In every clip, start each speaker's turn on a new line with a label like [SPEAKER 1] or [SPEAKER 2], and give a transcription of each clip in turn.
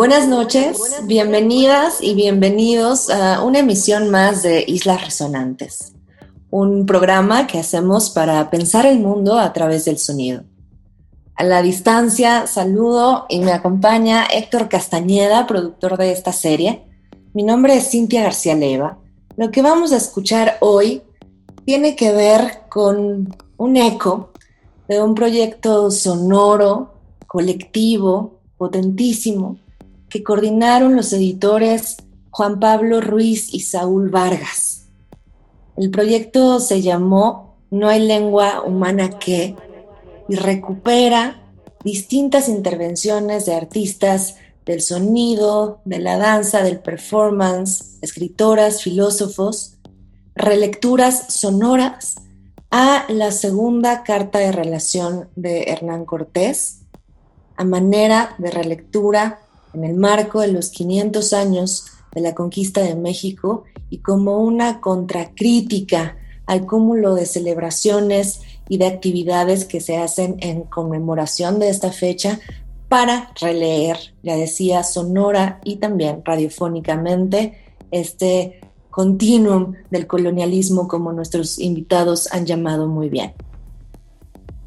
[SPEAKER 1] Buenas noches, bienvenidas y bienvenidos a una emisión más de Islas Resonantes, un programa que hacemos para pensar el mundo a través del sonido. A la distancia saludo y me acompaña Héctor Castañeda, productor de esta serie. Mi nombre es Cintia García Leva. Lo que vamos a escuchar hoy tiene que ver con un eco de un proyecto sonoro, colectivo, potentísimo, que coordinaron los editores Juan Pablo Ruiz y Saúl Vargas. El proyecto se llamó No hay lengua humana que y recupera distintas intervenciones de artistas del sonido, de la danza, del performance, escritoras, filósofos, relecturas sonoras a la segunda carta de relación de Hernán Cortés, a manera de relectura en el marco de los 500 años de la conquista de México y como una contracrítica al cúmulo de celebraciones y de actividades que se hacen en conmemoración de esta fecha para releer, ya decía, sonora y también radiofónicamente este continuum del colonialismo como nuestros invitados han llamado muy bien.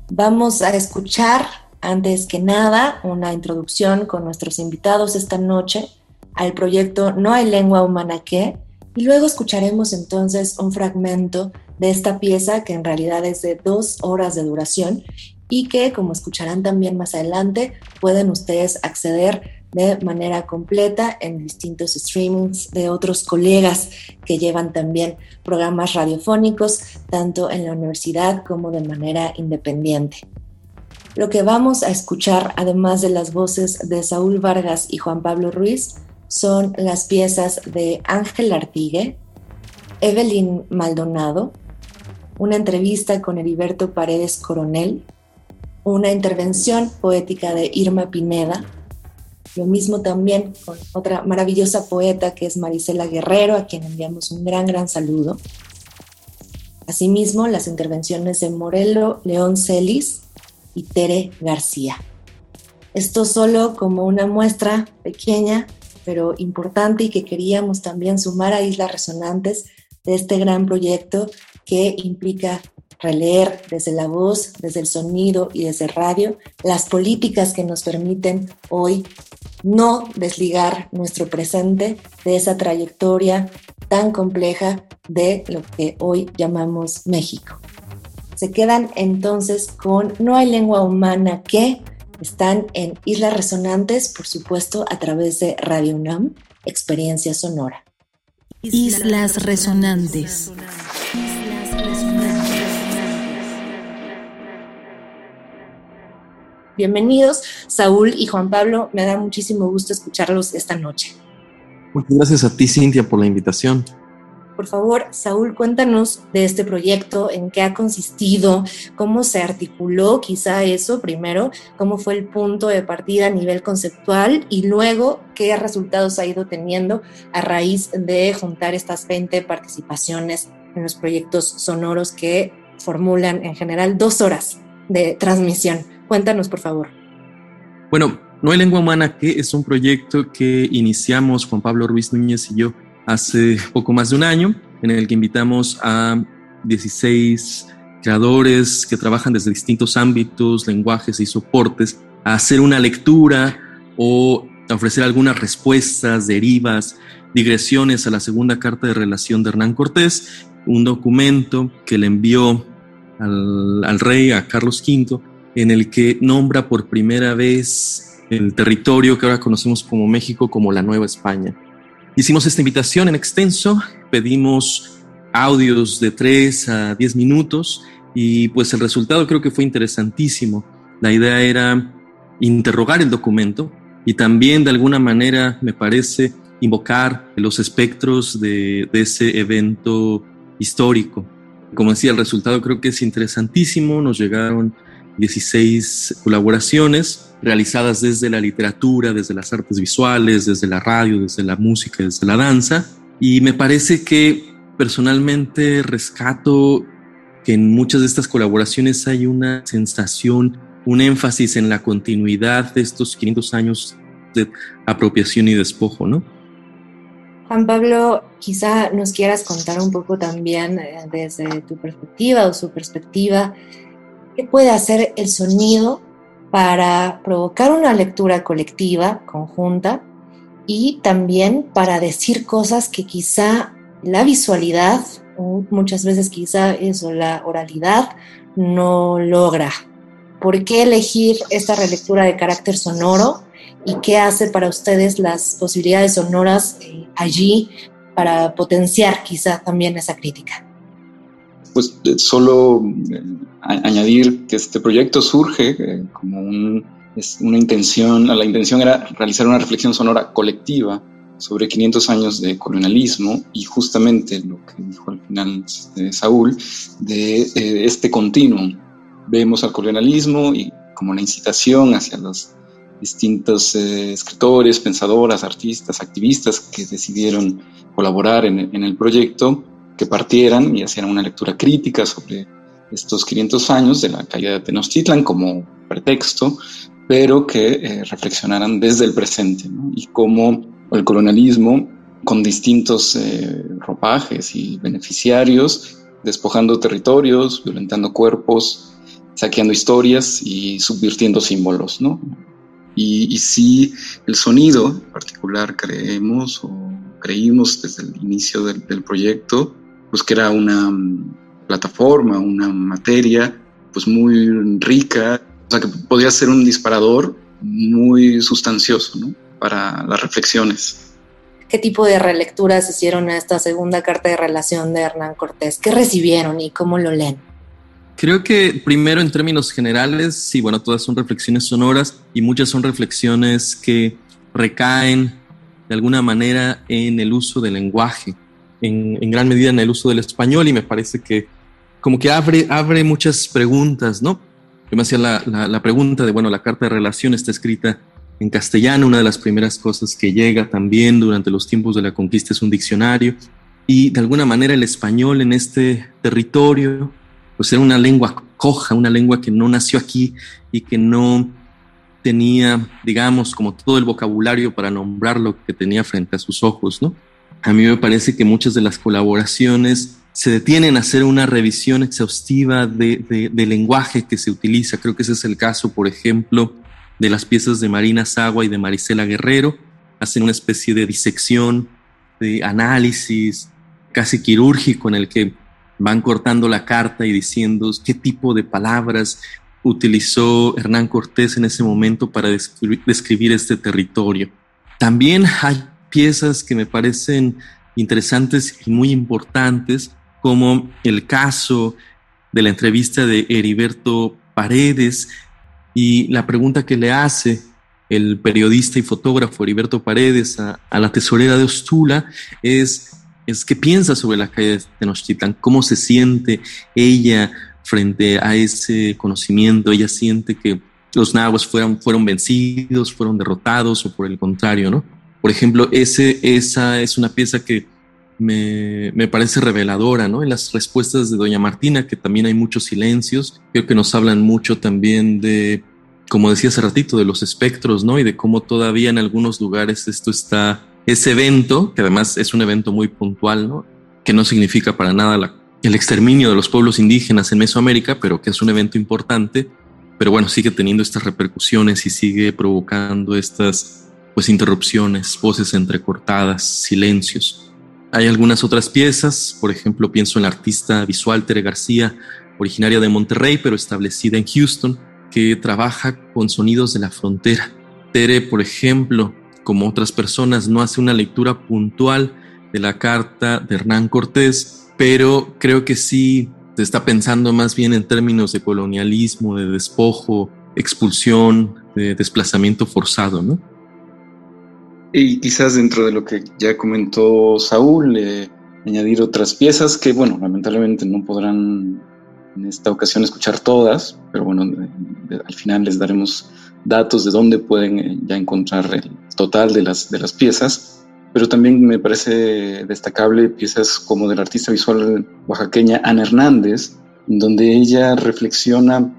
[SPEAKER 1] Vamos a escuchar antes que nada, una introducción con nuestros invitados esta noche al proyecto No hay lengua humana que, y luego escucharemos entonces un fragmento de esta pieza que en realidad es de dos horas de duración y que, como escucharán también más adelante, pueden ustedes acceder de manera completa en distintos streamings de otros colegas que llevan también programas radiofónicos, tanto en la universidad como de manera independiente. Lo que vamos a escuchar, además de las voces de Saúl Vargas y Juan Pablo Ruiz, son las piezas de Ángel Artigue, Evelyn Maldonado, una entrevista con Heriberto Paredes Coronel, una intervención poética de Irma Pineda, lo mismo también con otra maravillosa poeta que es Marisela Guerrero, a quien enviamos un gran, gran saludo. Asimismo, las intervenciones de Morelo León Celis, y Tere García. Esto solo como una muestra pequeña, pero importante y que queríamos también sumar a Islas Resonantes de este gran proyecto que implica releer desde la voz, desde el sonido y desde radio las políticas que nos permiten hoy no desligar nuestro presente de esa trayectoria tan compleja de lo que hoy llamamos México. Se quedan entonces con No hay lengua humana que están en Islas Resonantes, por supuesto, a través de Radio UNAM, Experiencia Sonora.
[SPEAKER 2] Islas Resonantes.
[SPEAKER 1] Bienvenidos, Saúl y Juan Pablo. Me da muchísimo gusto escucharlos esta noche.
[SPEAKER 3] Muchas gracias a ti, Cintia, por la invitación.
[SPEAKER 1] Por favor, Saúl, cuéntanos de este proyecto, en qué ha consistido, cómo se articuló quizá eso primero, cómo fue el punto de partida a nivel conceptual y luego qué resultados ha ido teniendo a raíz de juntar estas 20 participaciones en los proyectos sonoros que formulan en general dos horas de transmisión. Cuéntanos, por favor.
[SPEAKER 3] Bueno, No hay lengua humana, que es un proyecto que iniciamos Juan Pablo Ruiz Núñez y yo hace poco más de un año, en el que invitamos a 16 creadores que trabajan desde distintos ámbitos, lenguajes y soportes a hacer una lectura o a ofrecer algunas respuestas, derivas, digresiones a la segunda carta de relación de Hernán Cortés, un documento que le envió al, al rey, a Carlos V, en el que nombra por primera vez el territorio que ahora conocemos como México como la Nueva España. Hicimos esta invitación en extenso, pedimos audios de 3 a 10 minutos y pues el resultado creo que fue interesantísimo. La idea era interrogar el documento y también de alguna manera, me parece, invocar los espectros de, de ese evento histórico. Como decía, el resultado creo que es interesantísimo. Nos llegaron 16 colaboraciones realizadas desde la literatura, desde las artes visuales, desde la radio, desde la música, desde la danza. Y me parece que personalmente rescato que en muchas de estas colaboraciones hay una sensación, un énfasis en la continuidad de estos 500 años de apropiación y despojo, ¿no?
[SPEAKER 1] Juan Pablo, quizá nos quieras contar un poco también eh, desde tu perspectiva o su perspectiva, ¿qué puede hacer el sonido para provocar una lectura colectiva, conjunta, y también para decir cosas que quizá la visualidad, muchas veces quizá eso, la oralidad, no logra. ¿Por qué elegir esta relectura de carácter sonoro y qué hace para ustedes las posibilidades sonoras eh, allí para potenciar quizá también esa crítica?
[SPEAKER 4] Pues eh, solo eh, añadir que este proyecto surge como una intención, la intención era realizar una reflexión sonora colectiva sobre 500 años de colonialismo y justamente lo que dijo al final Saúl, de este continuum. Vemos al colonialismo y como la incitación hacia los distintos eh, escritores, pensadoras, artistas, activistas que decidieron colaborar en, el proyecto, que partieran y hicieran una lectura crítica sobre estos 500 años de la caída de Tenochtitlan como pretexto, pero que eh, reflexionaran desde el presente y cómo el colonialismo, con distintos eh, ropajes y beneficiarios, despojando territorios, violentando cuerpos, saqueando historias y subvirtiendo símbolos, ¿no? Y, si el sonido en particular creemos o creímos desde el inicio del, proyecto, pues que era una mm, plataforma, una materia pues muy rica, o sea que podía ser un disparador muy sustancioso ¿no? para las reflexiones.
[SPEAKER 1] ¿Qué tipo de relecturas hicieron a esta segunda carta de relación de Hernán Cortés? ¿Qué recibieron y cómo lo leen?
[SPEAKER 3] Creo que primero en términos generales, sí, bueno, todas son reflexiones sonoras y muchas son reflexiones que recaen de alguna manera en el uso del lenguaje, en, gran medida en el uso del español y me parece que como que abre, abre muchas preguntas, ¿no? Yo me hacía la, la, pregunta de, bueno, la carta de relación está escrita en castellano, una de las primeras cosas que llega también durante los tiempos de la conquista es un diccionario y de alguna manera el español en este territorio pues era una lengua coja, una lengua que no nació aquí y que no tenía, digamos, como todo el vocabulario para nombrar lo que tenía frente a sus ojos, ¿no? A mí me parece que muchas de las colaboraciones se detienen a hacer una revisión exhaustiva de, lenguaje que se utiliza. Creo que ese es el caso, por ejemplo, de las piezas de Marina Sagua y de Marisela Guerrero. Hacen una especie de disección, de análisis casi quirúrgico en el que van cortando la carta y diciendo qué tipo de palabras utilizó Hernán Cortés en ese momento para describir, este territorio. También hay piezas que me parecen interesantes y muy importantes, como el caso de la entrevista de Heriberto Paredes y la pregunta que le hace el periodista y fotógrafo Heriberto Paredes a, la tesorera de Ostula es es qué piensa sobre la caída de Tenochtitlan, cómo se siente ella frente a ese conocimiento, ella siente que los nahuas fueron, fueron vencidos, fueron derrotados o por el contrario, ¿no? Por ejemplo, ese, esa es una pieza que me, me, parece reveladora, ¿no? En las respuestas de Doña Martina, que también hay muchos silencios, creo que nos hablan mucho también de, como decía hace ratito, de los espectros, ¿no? Y de cómo todavía en algunos lugares esto está ese evento, que además es un evento muy puntual, ¿no? que no significa para nada el exterminio de los pueblos indígenas en Mesoamérica, pero que es un evento importante, pero bueno, sigue teniendo estas repercusiones y sigue provocando estas pues interrupciones, voces entrecortadas, silencios. Hay algunas otras piezas, por ejemplo, pienso en la artista visual Tere García, originaria de Monterrey, pero establecida en Houston, que trabaja con sonidos de la frontera. Tere, por ejemplo, como otras personas, no hace una lectura puntual de la carta de Hernán Cortés, pero creo que sí se está pensando más bien en términos de colonialismo, de despojo, expulsión, de desplazamiento forzado, ¿no?
[SPEAKER 4] Y quizás dentro de lo que ya comentó Saúl, eh, añadir otras piezas que, bueno, lamentablemente no podrán en esta ocasión escuchar todas, pero bueno, al final les daremos datos de dónde pueden eh, ya encontrar el total de las, de las piezas. Pero también me parece destacable piezas como del artista visual oaxaqueña Ana Hernández, donde ella reflexiona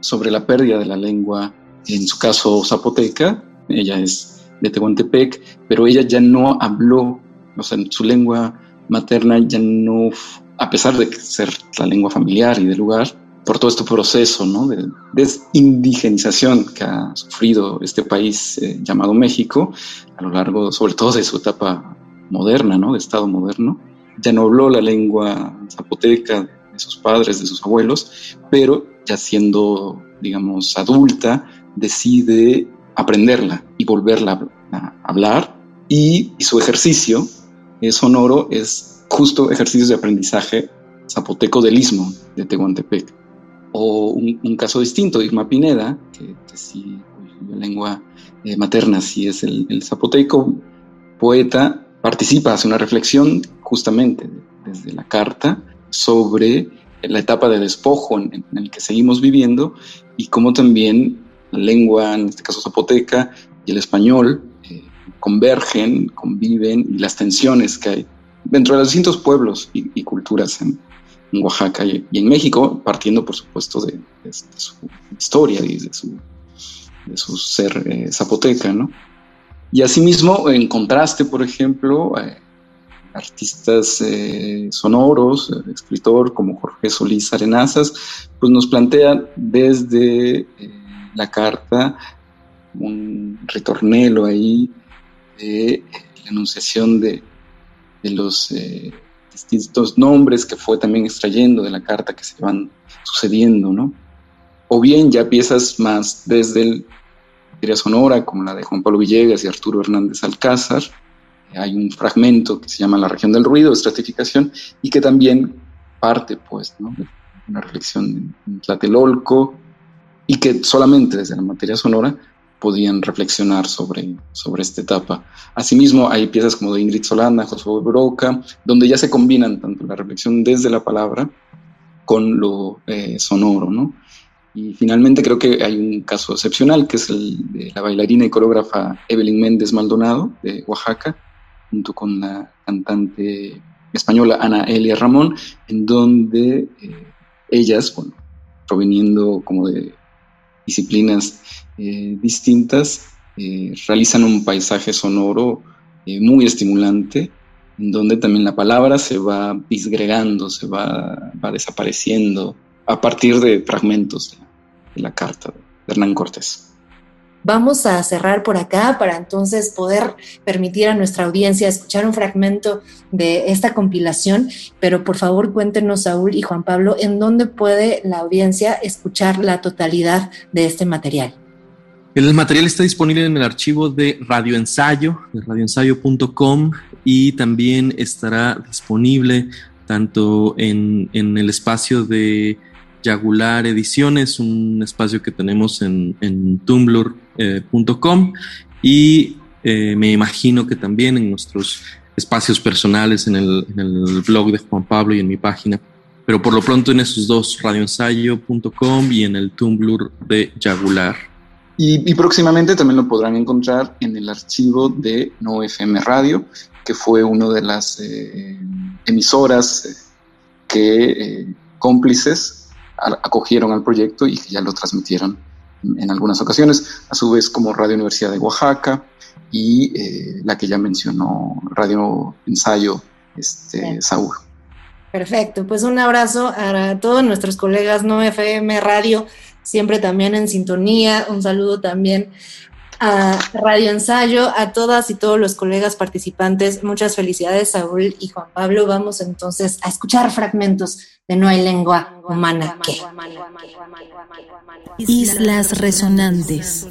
[SPEAKER 4] sobre la pérdida de la lengua, en su caso zapoteca, ella es de Tehuantepec, pero ella ya no habló, o sea, su lengua materna ya no, a pesar de ser la lengua familiar y del lugar, por todo este proceso ¿no? de desindigenización que ha sufrido este país eh, llamado México, a lo largo, sobre todo de su etapa moderna, ¿no? de Estado moderno, ya no habló la lengua zapoteca de sus padres, de sus abuelos, pero ya siendo, digamos, adulta, decide aprenderla y volverla a hablar. Y, su ejercicio sonoro es justo ejercicios de aprendizaje zapoteco del istmo de Tehuantepec. O un, caso distinto, Irma Pineda, que, sí, la lengua eh, materna sí es el, zapoteco, poeta, participa, hace una reflexión justamente desde la carta sobre la etapa de despojo en, en el que seguimos viviendo y cómo también la lengua, en este caso zapoteca, y el español convergen, conviven, y las tensiones que hay dentro de los distintos pueblos y, culturas en, Oaxaca y, en México, partiendo por supuesto de, su historia y de su, de su ser eh, zapoteca, ¿no? Y asimismo, en contraste, por ejemplo, eh, artistas sonoros, escritor como Jorge Solís Arenazas, pues nos plantea desde la carta, un ritornelo ahí de la enunciación de, los eh, distintos nombres que fue también extrayendo de la carta que se van sucediendo, ¿no? O bien ya piezas más desde el materia sonora, como la de Juan Pablo Villegas y Arturo Hernández Alcázar. Hay un fragmento que se llama La región del ruido, estratificación, y que también parte, pues, ¿no? de una reflexión en Tlatelolco, y que solamente desde la materia sonora podían reflexionar sobre, sobre esta etapa. Asimismo, hay piezas como de Ingrid Solana, Josué Broca, donde ya se combinan tanto la reflexión desde la palabra con lo eh, sonoro, ¿no? Y finalmente creo que hay un caso excepcional, que es el de la bailarina y coreógrafa Evelyn Méndez Maldonado, de Oaxaca, junto con la cantante española Ana Elia Ramón, en donde eh, ellas, bueno, proveniendo como de disciplinas eh, distintas, eh, realizan un paisaje sonoro eh, muy estimulante, en donde también la palabra se va disgregando, se va, va desapareciendo a partir de fragmentos de la carta de Hernán Cortés.
[SPEAKER 1] Vamos a cerrar por acá para entonces poder permitir a nuestra audiencia escuchar un fragmento de esta compilación, pero por favor cuéntenos, Saúl y Juan Pablo, en dónde puede la audiencia escuchar la totalidad de este material.
[SPEAKER 3] El material está disponible en el archivo de radioensayo, de radioensayo.com y también estará disponible tanto en, en el espacio de Yagular Ediciones, un espacio que tenemos en, en tumblr.com y eh, me imagino que también en nuestros espacios personales, en el, blog de Juan Pablo y en mi página, pero por lo pronto en esos dos, radioensayo.com y en el Tumblr de Yagular.
[SPEAKER 4] Y, próximamente también lo podrán encontrar en el archivo de No FM Radio, que fue una de las eh, emisoras eh, que cómplices acogieron al proyecto y que ya lo transmitieron en, algunas ocasiones, a su vez como Radio Universidad de Oaxaca y eh, la que ya mencionó Radio Ensayo este, Saúl.
[SPEAKER 1] Perfecto, pues un abrazo a todos nuestros colegas No FM Radio, siempre también en sintonía, un saludo también a Radio Ensayo, a todas y todos los colegas participantes. Muchas felicidades, Saúl y Juan Pablo. Vamos entonces a escuchar fragmentos de No hay lengua humana.
[SPEAKER 2] Islas resonantes.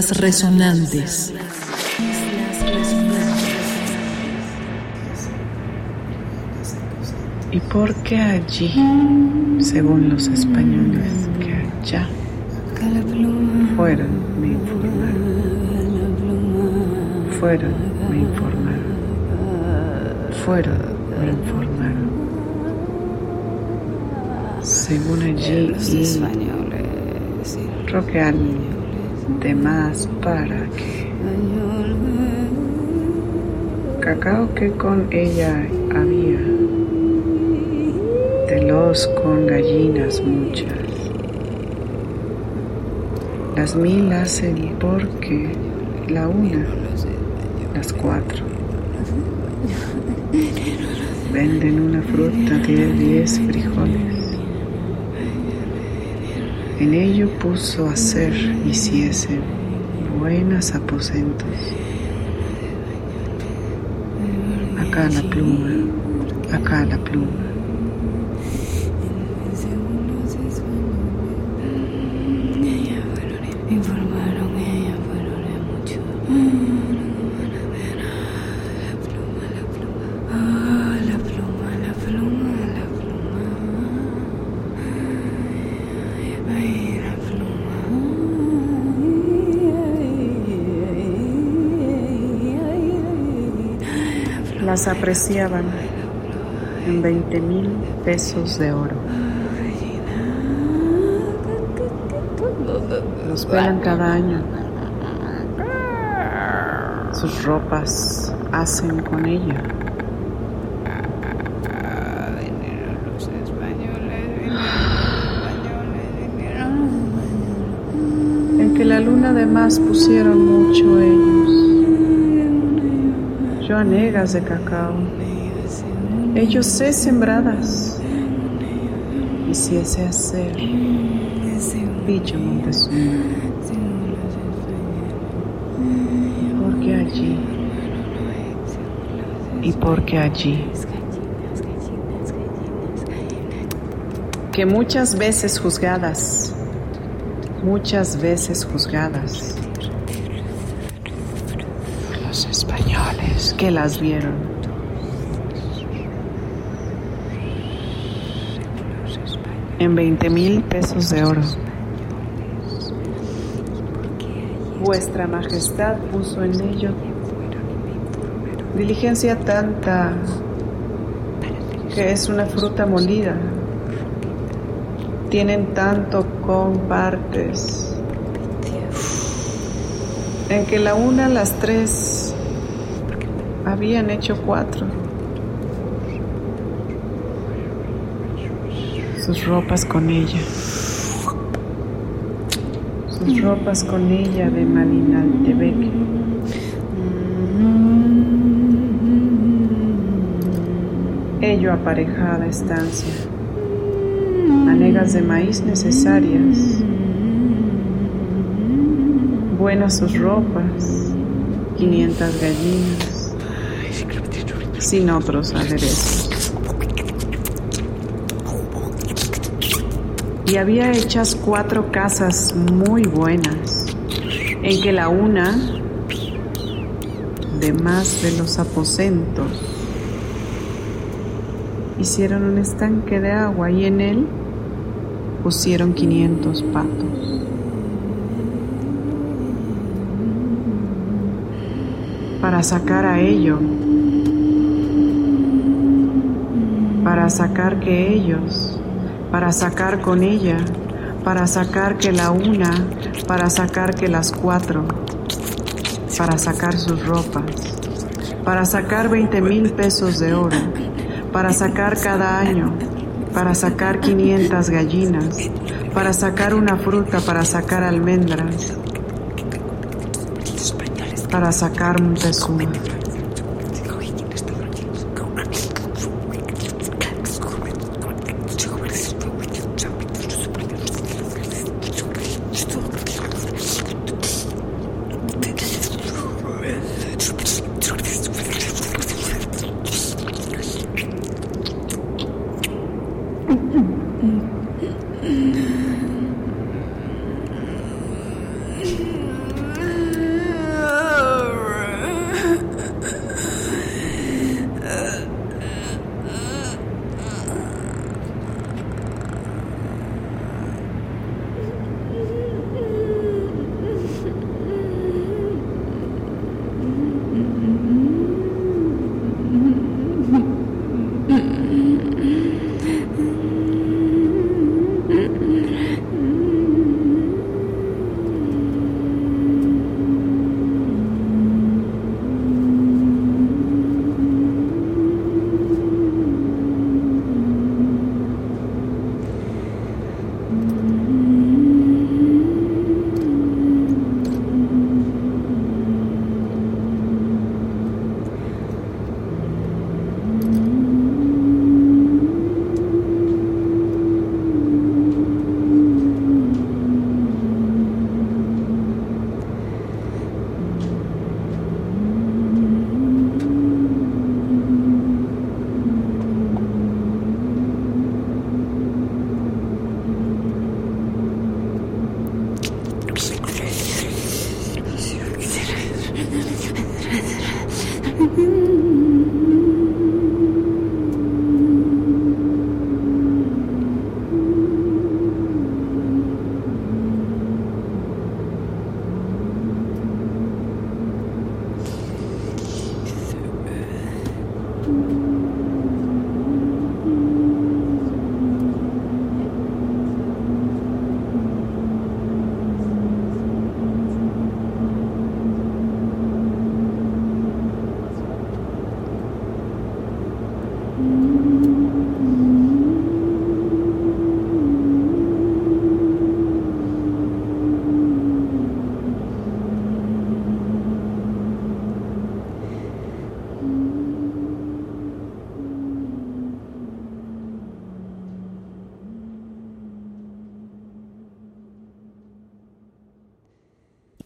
[SPEAKER 2] Islas Resonantes.
[SPEAKER 5] ¿Y por qué allí, según los españoles, que allá fueron me informaron? Fueron me informaron. Fueron me informaron. Según allí y roquear de más para que cacao que con ella había de los con gallinas muchas. Las mil hacen porque la una las cuatro. Venden una fruta de diez frijoles en ello puso a hacer hiciesen buenas aposentos. Acá la pluma, acá la pluma. Las apreciaban en 20 mil pesos de oro. Los velan cada año. Sus ropas hacen con ella. En que la luna además pusieron mucho ellos yo anegas de cacao. Ellos sé sembradas. Y si ese hacer, dicho. Porque allí, y porque allí, que muchas veces juzgadas, muchas veces juzgadas, que las vieron. En 20 mil pesos de oro. Vuestra Majestad puso en ello diligencia tanta que es una fruta molida. Tienen tanto con partes en que la una las tres habían hecho cuatro. Sus ropas con ella. Sus ropas con ella de Malinaltebek. Ello aparejada estancia. Anegas de maíz necesarias. Buenas sus ropas. 500 gallinas sin otros aderezos. Y había hechas cuatro casas muy buenas, en que la una, de más de los aposentos, hicieron un estanque de agua y en él pusieron 500 patos. Para sacar a ello para sacar que ellos, para sacar con ella, para sacar que la una, para sacar que las cuatro, para sacar sus ropas, para sacar 20 mil pesos de oro, para sacar cada año, para sacar 500 gallinas, para sacar una fruta, para sacar almendras, para sacar Montezuma.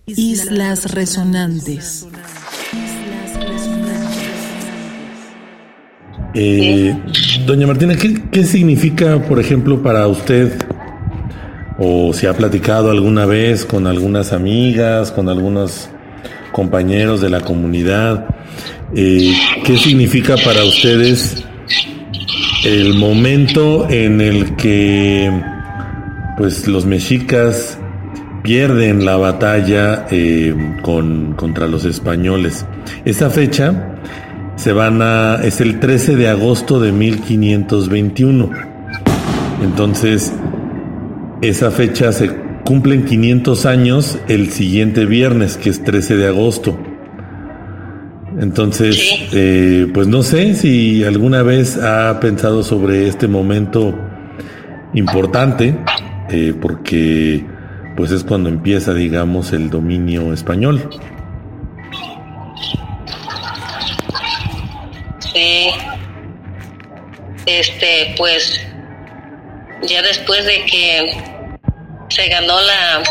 [SPEAKER 2] Islas Resonantes.
[SPEAKER 6] Eh, doña Martina, ¿qué, significa, por ejemplo, para usted, o si ha platicado alguna vez con algunas amigas, con algunos compañeros de la comunidad, eh, qué significa para ustedes el momento en el que pues los mexicas pierden la batalla eh, con, contra los españoles. Esa fecha se van a, es el 13 de agosto de 1521. Entonces, esa fecha se cumplen 500 años el siguiente viernes, que es 13 de agosto. Entonces, eh, pues no sé si alguna vez ha pensado sobre este momento importante, eh, porque pues es cuando empieza, digamos, el dominio español.
[SPEAKER 7] Sí. Este, pues, ya después de que se ganó la,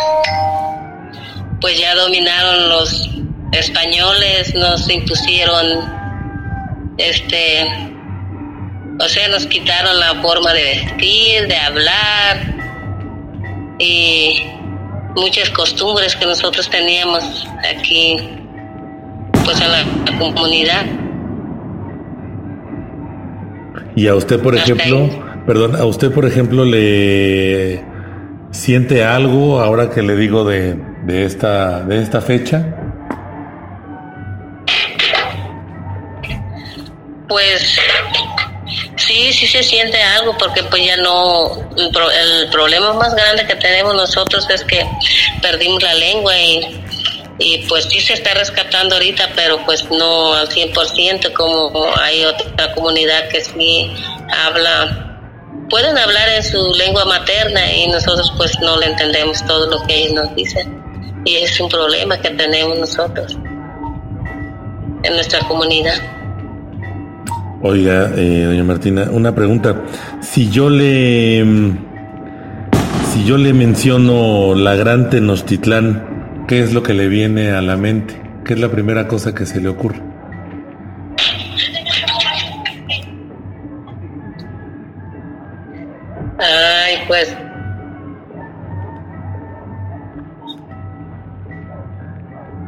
[SPEAKER 7] pues ya dominaron los españoles, nos impusieron, este, o sea, nos quitaron la forma de vestir, de hablar y muchas costumbres que nosotros teníamos aquí, pues en la, comunidad.
[SPEAKER 6] Y a usted, por ejemplo, perdón, a usted, por ejemplo, le siente algo ahora que le digo de, de esta de esta fecha.
[SPEAKER 7] Pues Sí, sí se siente algo porque pues ya no, el, problema más grande que tenemos nosotros es que perdimos la lengua y, y pues sí se está rescatando ahorita, pero pues no al 100% como hay otra comunidad que sí habla, pueden hablar en su lengua materna y nosotros pues no le entendemos todo lo que ellos nos dicen y es un problema que tenemos nosotros en nuestra comunidad.
[SPEAKER 6] Oiga, eh, doña Martina, una pregunta. Si yo le si yo le menciono la Gran Tenochtitlán, ¿qué es lo que le viene a la mente? ¿Qué es la primera cosa que se le ocurre?
[SPEAKER 7] Ay, pues.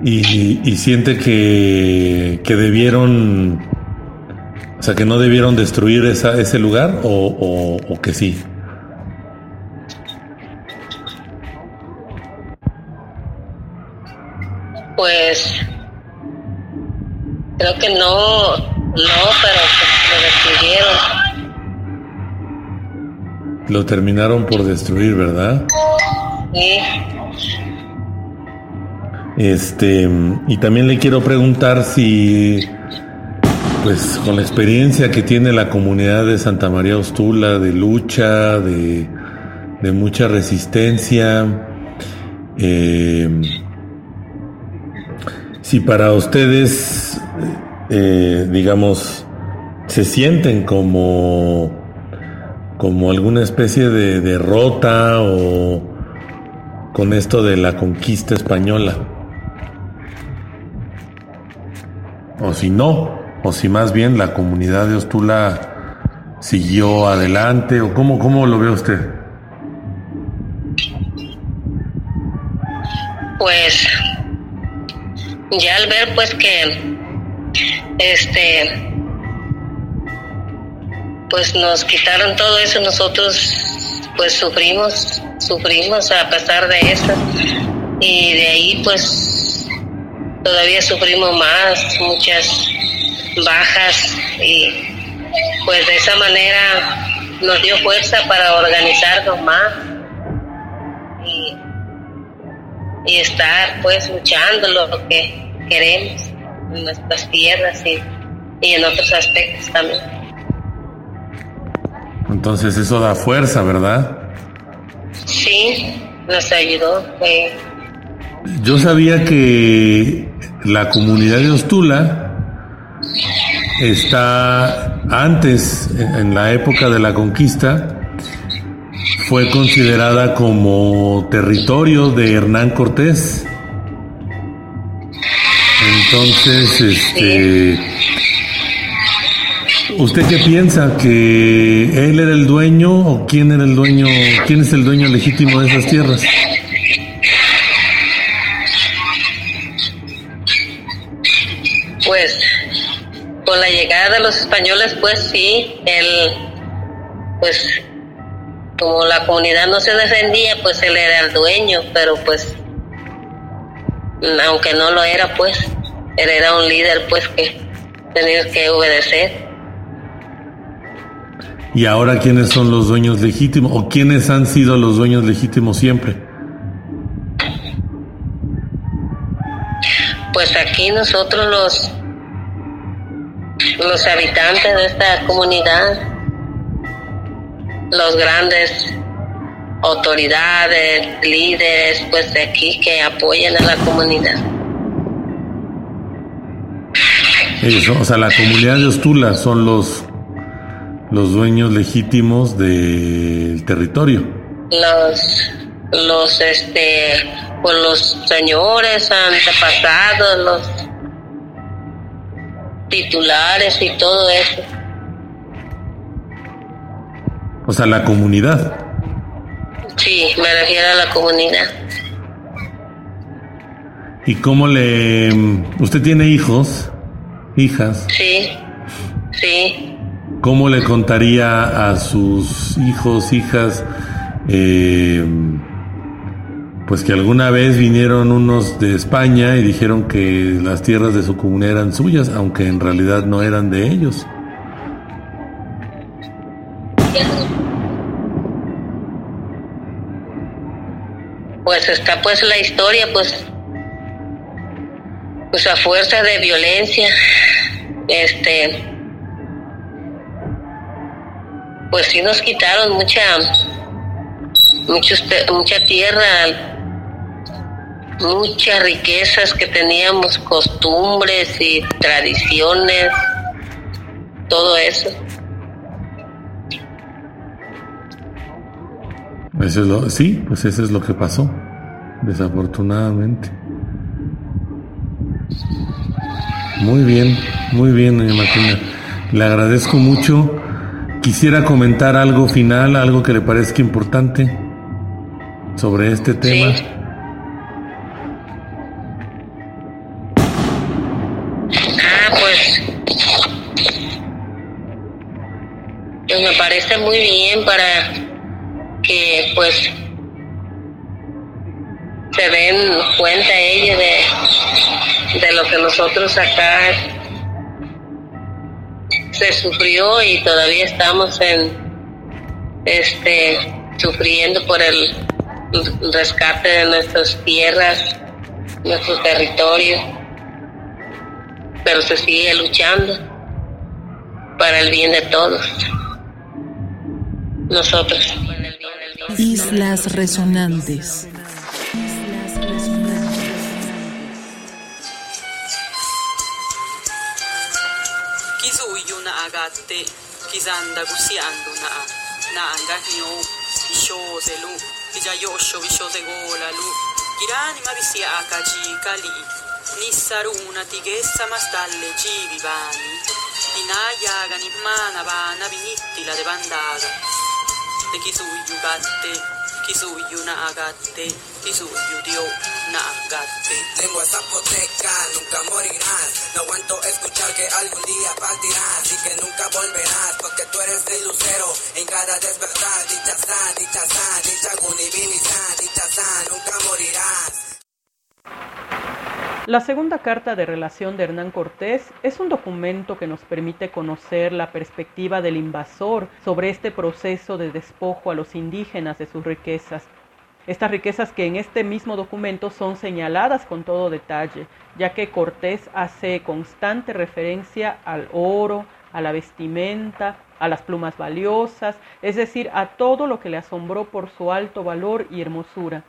[SPEAKER 6] Y, y siente que, que debieron sea, que no debieron destruir esa, ese lugar o, o, que sí.
[SPEAKER 7] Pues creo que no, no, pero lo destruyeron.
[SPEAKER 6] Lo terminaron por destruir, ¿verdad?
[SPEAKER 7] Sí.
[SPEAKER 6] Este, y también le quiero preguntar si pues con la experiencia que tiene la comunidad de Santa María Ostula, de lucha, de, mucha resistencia, eh, si para ustedes, eh, digamos, se sienten como, como alguna especie de derrota o con esto de la conquista española. O si no, o si más bien la comunidad de Ostula siguió adelante o cómo, cómo lo ve usted?
[SPEAKER 7] Pues ya al ver pues que este pues nos quitaron todo eso nosotros pues sufrimos sufrimos a pesar de eso y de ahí pues todavía sufrimos más muchas bajas y pues de esa manera nos dio fuerza para organizarnos más y, estar pues luchando lo que queremos en nuestras tierras y, en otros aspectos también.
[SPEAKER 6] Entonces eso da fuerza, ¿verdad?
[SPEAKER 7] Sí, nos ayudó.
[SPEAKER 6] Yo sabía que la comunidad de Ostula está antes, en la época de la conquista, fue considerada como territorio de Hernán Cortés. Entonces, este, ¿usted qué piensa? ¿Que él era el dueño o quién era el dueño? ¿Quién es el dueño legítimo de esas tierras?
[SPEAKER 7] Con la llegada de los españoles, pues sí, él, pues como la comunidad no se defendía, pues él era el dueño, pero pues aunque no lo era, pues él era un líder, pues que tenía que obedecer.
[SPEAKER 6] ¿Y ahora quiénes son los dueños legítimos o quiénes han sido los dueños legítimos siempre?
[SPEAKER 7] Pues aquí nosotros los los habitantes de esta comunidad, los grandes autoridades, líderes, pues de aquí que apoyan a la comunidad.
[SPEAKER 6] Eso, o sea, la comunidad de Ostula son los los dueños legítimos del territorio.
[SPEAKER 7] Los los este pues los señores antepasados, los titulares y todo eso.
[SPEAKER 6] O sea, la comunidad.
[SPEAKER 7] Sí, me refiero a la comunidad.
[SPEAKER 6] ¿Y cómo le... ¿Usted tiene hijos? ¿Hijas?
[SPEAKER 7] Sí, sí.
[SPEAKER 6] ¿Cómo le contaría a sus hijos, hijas, eh, pues que alguna vez vinieron unos de España y dijeron que las tierras de su comunidad eran suyas, aunque en realidad no eran de ellos?
[SPEAKER 7] Pues está pues la historia, pues, pues a fuerza de violencia, este, pues sí nos quitaron mucha, mucha tierra, muchas riquezas que teníamos, costumbres y tradiciones, todo eso.
[SPEAKER 6] Eso es lo, sí, pues eso es lo que pasó, desafortunadamente. Muy bien, muy bien, doña Martina. Le agradezco mucho. Quisiera comentar algo final, algo que le parezca importante sobre este tema.
[SPEAKER 7] Ah, pues me parece muy bien para que pues se den cuenta ellos de, de lo que nosotros acá se sufrió y todavía estamos en este sufriendo por el rescate de nuestras tierras, nuestro territorio, pero se sigue luchando para el bien de todos nosotros.
[SPEAKER 2] Islas Resonantes.
[SPEAKER 8] Kisuyu na agate, kizanda gusiando na, na angahio, ishoselu, kijayosho vishosegolalu, girani mavisia akaji kali, nissaruna tigessa mastalle jivivani, inayagani mana vana vinittila de bandada, de kisuyu gatte, kisuyu na agatte, kisuyu dio na agatte.
[SPEAKER 9] Lengua zapoteca, nunca morirás. No aguanto escuchar que algún día partirás y que nunca volverás, porque tú eres el lucero en cada despertar. Dicha san, dicha san, dicha dicha
[SPEAKER 10] La segunda carta de relación de Hernán Cortés es un documento que nos permite conocer la perspectiva del invasor sobre este proceso de despojo a los indígenas de sus riquezas. Estas riquezas que en este mismo documento son señaladas con todo detalle, ya que Cortés hace constante referencia al oro, a la vestimenta, a las plumas valiosas, es decir, a todo lo que le asombró por su alto valor y hermosura.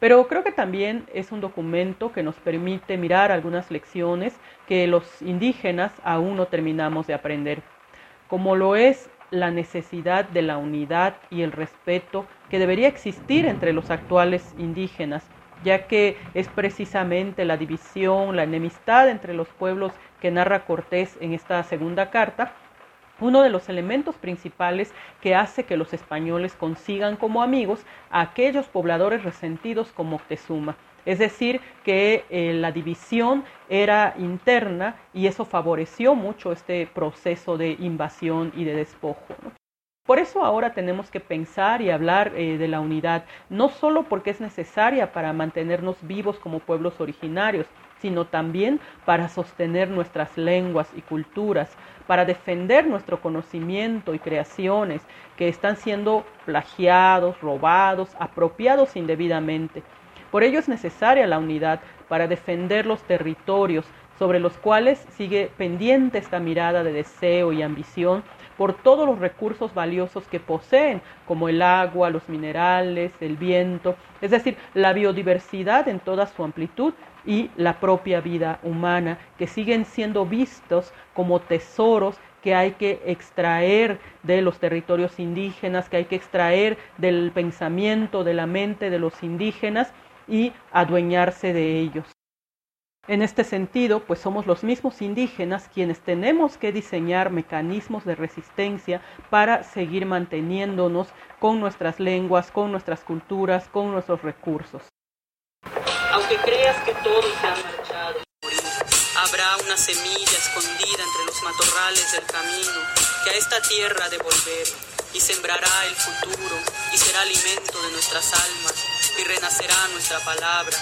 [SPEAKER 10] Pero creo que también es un documento que nos permite mirar algunas lecciones que los indígenas aún no terminamos de aprender, como lo es la necesidad de la unidad y el respeto que debería existir entre los actuales indígenas, ya que es precisamente la división, la enemistad entre los pueblos que narra Cortés en esta segunda carta, uno de los elementos principales que hace que los españoles consigan como amigos a aquellos pobladores resentidos como Moctezuma. Es decir, que eh, la división era interna y eso favoreció mucho este proceso de invasión y de despojo. Por eso ahora tenemos que pensar y hablar eh, de la unidad, no solo porque es necesaria para mantenernos vivos como pueblos originarios, sino también para sostener nuestras lenguas y culturas, para defender nuestro conocimiento y creaciones que están siendo plagiados, robados, apropiados indebidamente. Por ello es necesaria la unidad para defender los territorios sobre los cuales sigue pendiente esta mirada de deseo y ambición por todos los recursos valiosos que poseen, como el agua, los minerales, el viento, es decir, la biodiversidad en toda su amplitud y la propia vida humana, que siguen siendo vistos como tesoros que hay que extraer de los territorios indígenas, que hay que extraer del pensamiento, de la mente de los indígenas y adueñarse de ellos. En este sentido, pues somos los mismos indígenas quienes tenemos que diseñar mecanismos de resistencia para seguir manteniéndonos con nuestras lenguas, con nuestras culturas, con nuestros recursos.
[SPEAKER 8] Aunque creas que todo se ha marchado, habrá una semilla escondida entre los matorrales del camino que a esta tierra de volver y sembrará el futuro y será alimento de nuestras almas y renacerá nuestra palabra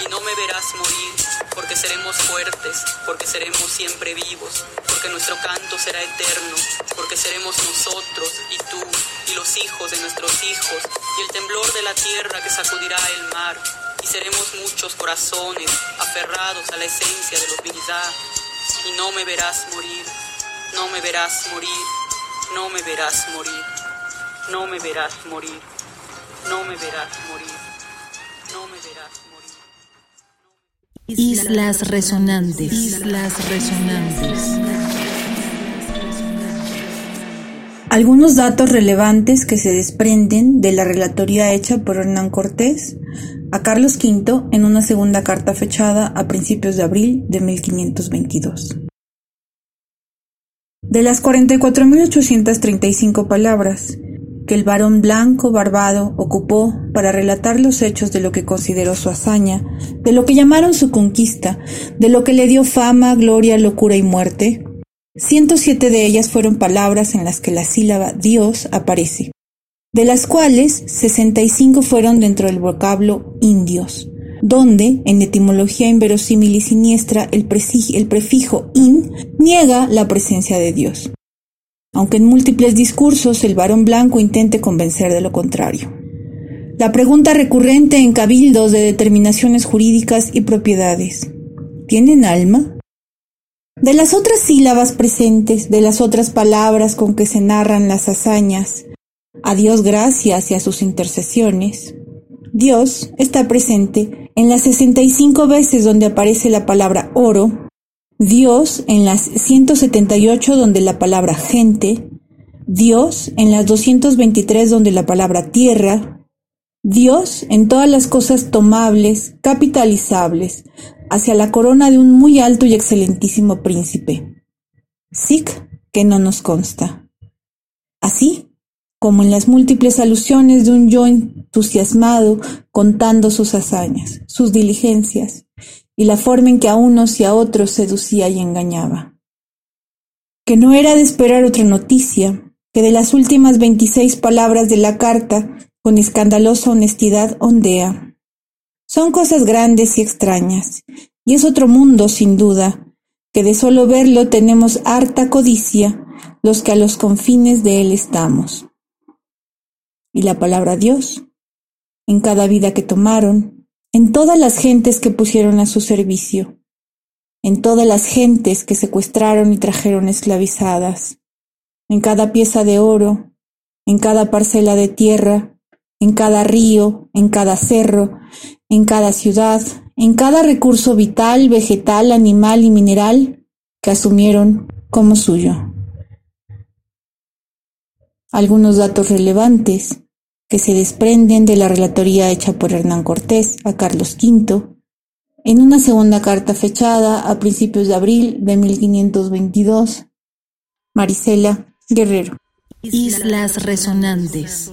[SPEAKER 8] y no me verás morir, porque seremos fuertes, porque seremos siempre vivos, porque nuestro canto será eterno, porque seremos nosotros y tú y los hijos de nuestros hijos y el temblor de la tierra que sacudirá el mar, y seremos muchos corazones aferrados a la esencia de la divinidad, y no me verás morir, no me verás morir, no me verás morir, no me verás morir, no me verás morir,
[SPEAKER 2] Islas Resonantes.
[SPEAKER 11] Algunos datos relevantes que se desprenden de la relatoría hecha por Hernán Cortés a Carlos V en una segunda carta fechada a principios de abril de 1522. De las 44.835 palabras que el varón blanco barbado ocupó para relatar los hechos de lo que consideró su hazaña, de lo que llamaron su conquista, de lo que le dio fama, gloria, locura y muerte. 107 de ellas fueron palabras en las que la sílaba Dios aparece, de las cuales 65 fueron dentro del vocablo indios, donde, en etimología inverosímil y siniestra, el, el prefijo in niega la presencia de Dios aunque en múltiples discursos el varón blanco intente convencer de lo contrario. La pregunta recurrente en cabildos de determinaciones jurídicas y propiedades. ¿Tienen alma? De las otras sílabas presentes, de las otras palabras con que se narran las hazañas, a Dios gracias y a sus intercesiones, Dios está presente en las 65 veces donde aparece la palabra oro Dios en las 178 donde la palabra gente, Dios en las 223 donde la palabra tierra, Dios en todas las cosas tomables, capitalizables, hacia la corona de un muy alto y excelentísimo príncipe. Sic que no nos consta. Así como en las múltiples alusiones de un yo entusiasmado contando sus hazañas, sus diligencias, y la forma en que a unos y a otros seducía y engañaba. Que no era de esperar otra noticia, que de las últimas veintiséis palabras de la carta, con escandalosa honestidad ondea. Son cosas grandes y extrañas, y es otro mundo, sin duda, que de solo verlo tenemos harta codicia los que a los confines de él estamos. Y la palabra Dios, en cada vida que tomaron, en todas las gentes que pusieron a su servicio, en todas las gentes que secuestraron y trajeron esclavizadas, en cada pieza de oro, en cada parcela de tierra, en cada río, en cada cerro, en cada ciudad, en cada recurso vital, vegetal, animal y mineral que asumieron como suyo. Algunos datos relevantes que se desprenden de la relatoría hecha por Hernán Cortés a Carlos V, en una segunda carta fechada a principios de abril de 1522. Marisela Guerrero.
[SPEAKER 2] Islas Resonantes.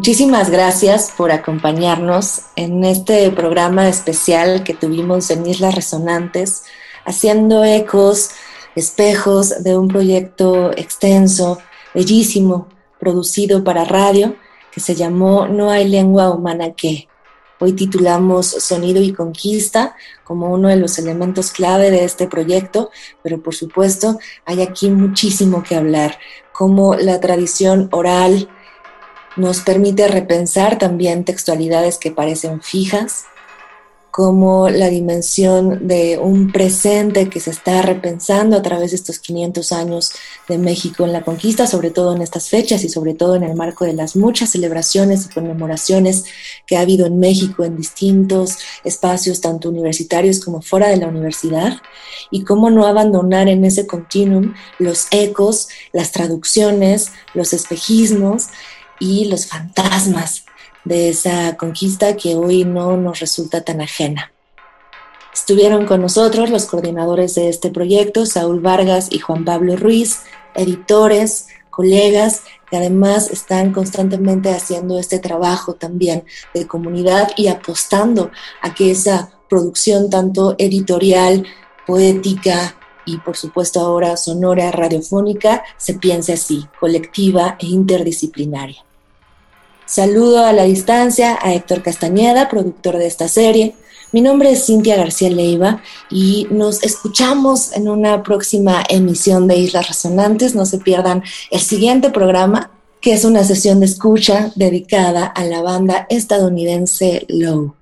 [SPEAKER 1] Muchísimas gracias por acompañarnos en este programa especial que tuvimos en Islas Resonantes, haciendo ecos, espejos de un proyecto extenso, bellísimo, producido para radio, que se llamó No hay lengua humana que. Hoy titulamos Sonido y Conquista como uno de los elementos clave de este proyecto, pero por supuesto hay aquí muchísimo que hablar, como la tradición oral, nos permite repensar también textualidades que parecen fijas, como la dimensión de un presente que se está repensando a través de estos 500 años de México en la conquista, sobre todo en estas fechas y sobre todo en el marco de las muchas celebraciones y conmemoraciones que ha habido en México en distintos espacios, tanto universitarios como fuera de la universidad, y cómo no abandonar en ese continuum los ecos, las traducciones, los espejismos y los fantasmas de esa conquista que hoy no nos resulta tan ajena. Estuvieron con nosotros los coordinadores de este proyecto, Saúl Vargas y Juan Pablo Ruiz, editores, colegas que además están constantemente haciendo este trabajo también de comunidad y apostando a que esa producción tanto editorial, poética y por supuesto ahora sonora, radiofónica, se piense así, colectiva e interdisciplinaria. Saludo a la distancia a Héctor Castañeda, productor de esta serie. Mi nombre es Cintia García Leiva y nos escuchamos en una próxima emisión de Islas Resonantes. No se pierdan el siguiente programa, que es una sesión de escucha dedicada a la banda estadounidense Low.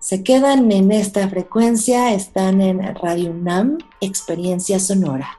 [SPEAKER 1] Se quedan en esta frecuencia, están en Radio UNAM, Experiencia Sonora.